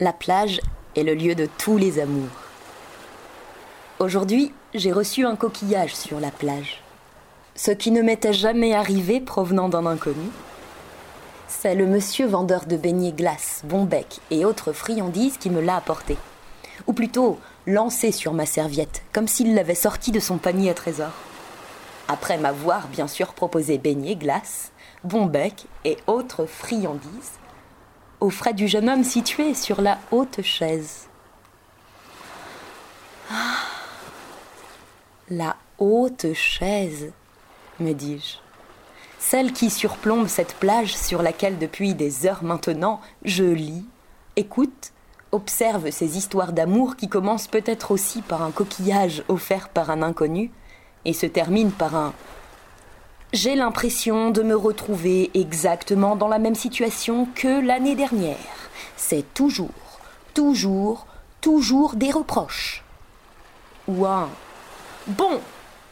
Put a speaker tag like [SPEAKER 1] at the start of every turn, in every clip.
[SPEAKER 1] La plage est le lieu de tous les amours. Aujourd'hui, j'ai reçu un coquillage sur la plage. Ce qui ne m'était jamais arrivé provenant d'un inconnu. C'est le monsieur vendeur de beignets glace, bonbec et autres friandises qui me l'a apporté. Ou plutôt, lancé sur ma serviette, comme s'il l'avait sorti de son panier à trésor. Après m'avoir bien sûr proposé beignets, glace, bonbec et autres friandises, aux frais du jeune homme situé sur la haute chaise. Ah, la haute chaise, me dis-je. Celle qui surplombe cette plage sur laquelle depuis des heures maintenant je lis, écoute, observe ces histoires d'amour qui commencent peut-être aussi par un coquillage offert par un inconnu et se terminent par un j'ai l'impression de me retrouver exactement dans la même situation que l'année dernière. C'est toujours, toujours, toujours des reproches. Ou un Bon,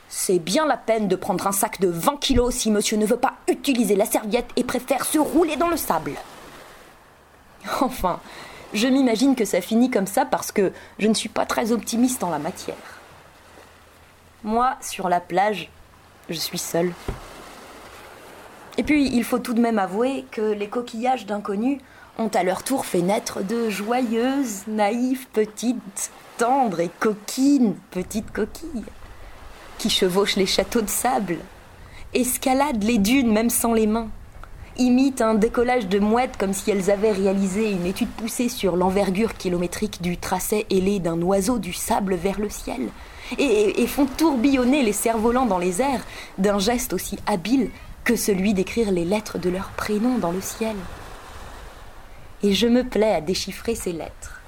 [SPEAKER 1] c'est bien la peine de prendre un sac de 20 kilos si monsieur ne veut pas utiliser la serviette et préfère se rouler dans le sable. Enfin, je m'imagine que ça finit comme ça parce que je ne suis pas très optimiste en la matière. Moi, sur la plage, je suis seule. Et puis, il faut tout de même avouer que les coquillages d'inconnus ont à leur tour fait naître de joyeuses, naïves, petites, tendres et coquines petites coquilles, qui chevauchent les châteaux de sable, escaladent les dunes même sans les mains, imitent un décollage de mouettes comme si elles avaient réalisé une étude poussée sur l'envergure kilométrique du tracé ailé d'un oiseau du sable vers le ciel, et, font tourbillonner les cerfs-volants dans les airs d'un geste aussi habile que celui d'écrire les lettres de leur prénom dans le ciel. Et je me plais à déchiffrer ces lettres,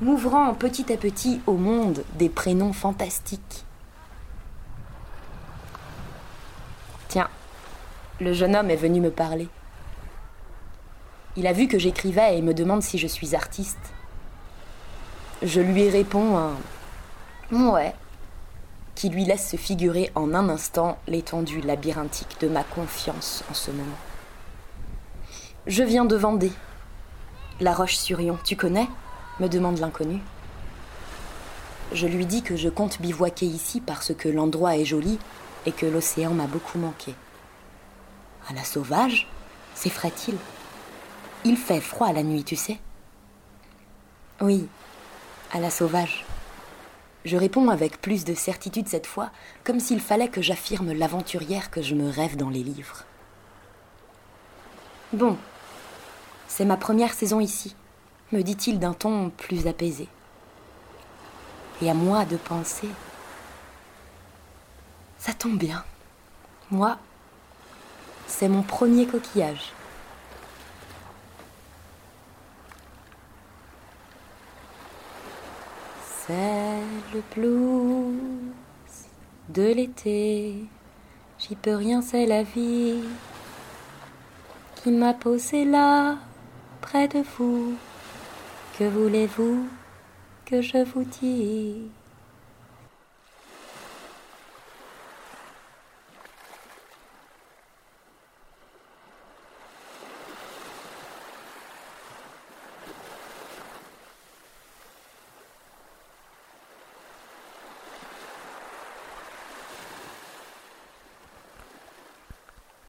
[SPEAKER 1] m'ouvrant petit à petit au monde des prénoms fantastiques. Tiens, le jeune homme est venu me parler. Il a vu que j'écrivais et me demande si je suis artiste. Je lui réponds un Ouais, qui lui laisse se figurer en un instant l'étendue labyrinthique de ma confiance en ce moment. Je viens de Vendée. La Roche-sur-Yon, tu connais? me demande l'inconnu. Je lui dis que je compte bivouaquer ici parce que l'endroit est joli et que l'océan m'a beaucoup manqué. À la sauvage s'effraie-t-il? Il fait froid la nuit, tu sais. Oui, à la sauvage. Je réponds avec plus de certitude cette fois, comme s'il fallait que j'affirme l'aventurière que je me rêve dans les livres. Bon, c'est ma première saison ici, me dit-il d'un ton plus apaisé. Et à moi de penser. Ça tombe bien. Moi, c'est mon premier coquillage. C'est le blues de l'été, j'y peux rien, c'est la vie qui m'a posé là, près de vous. Que voulez-vous que je vous dise?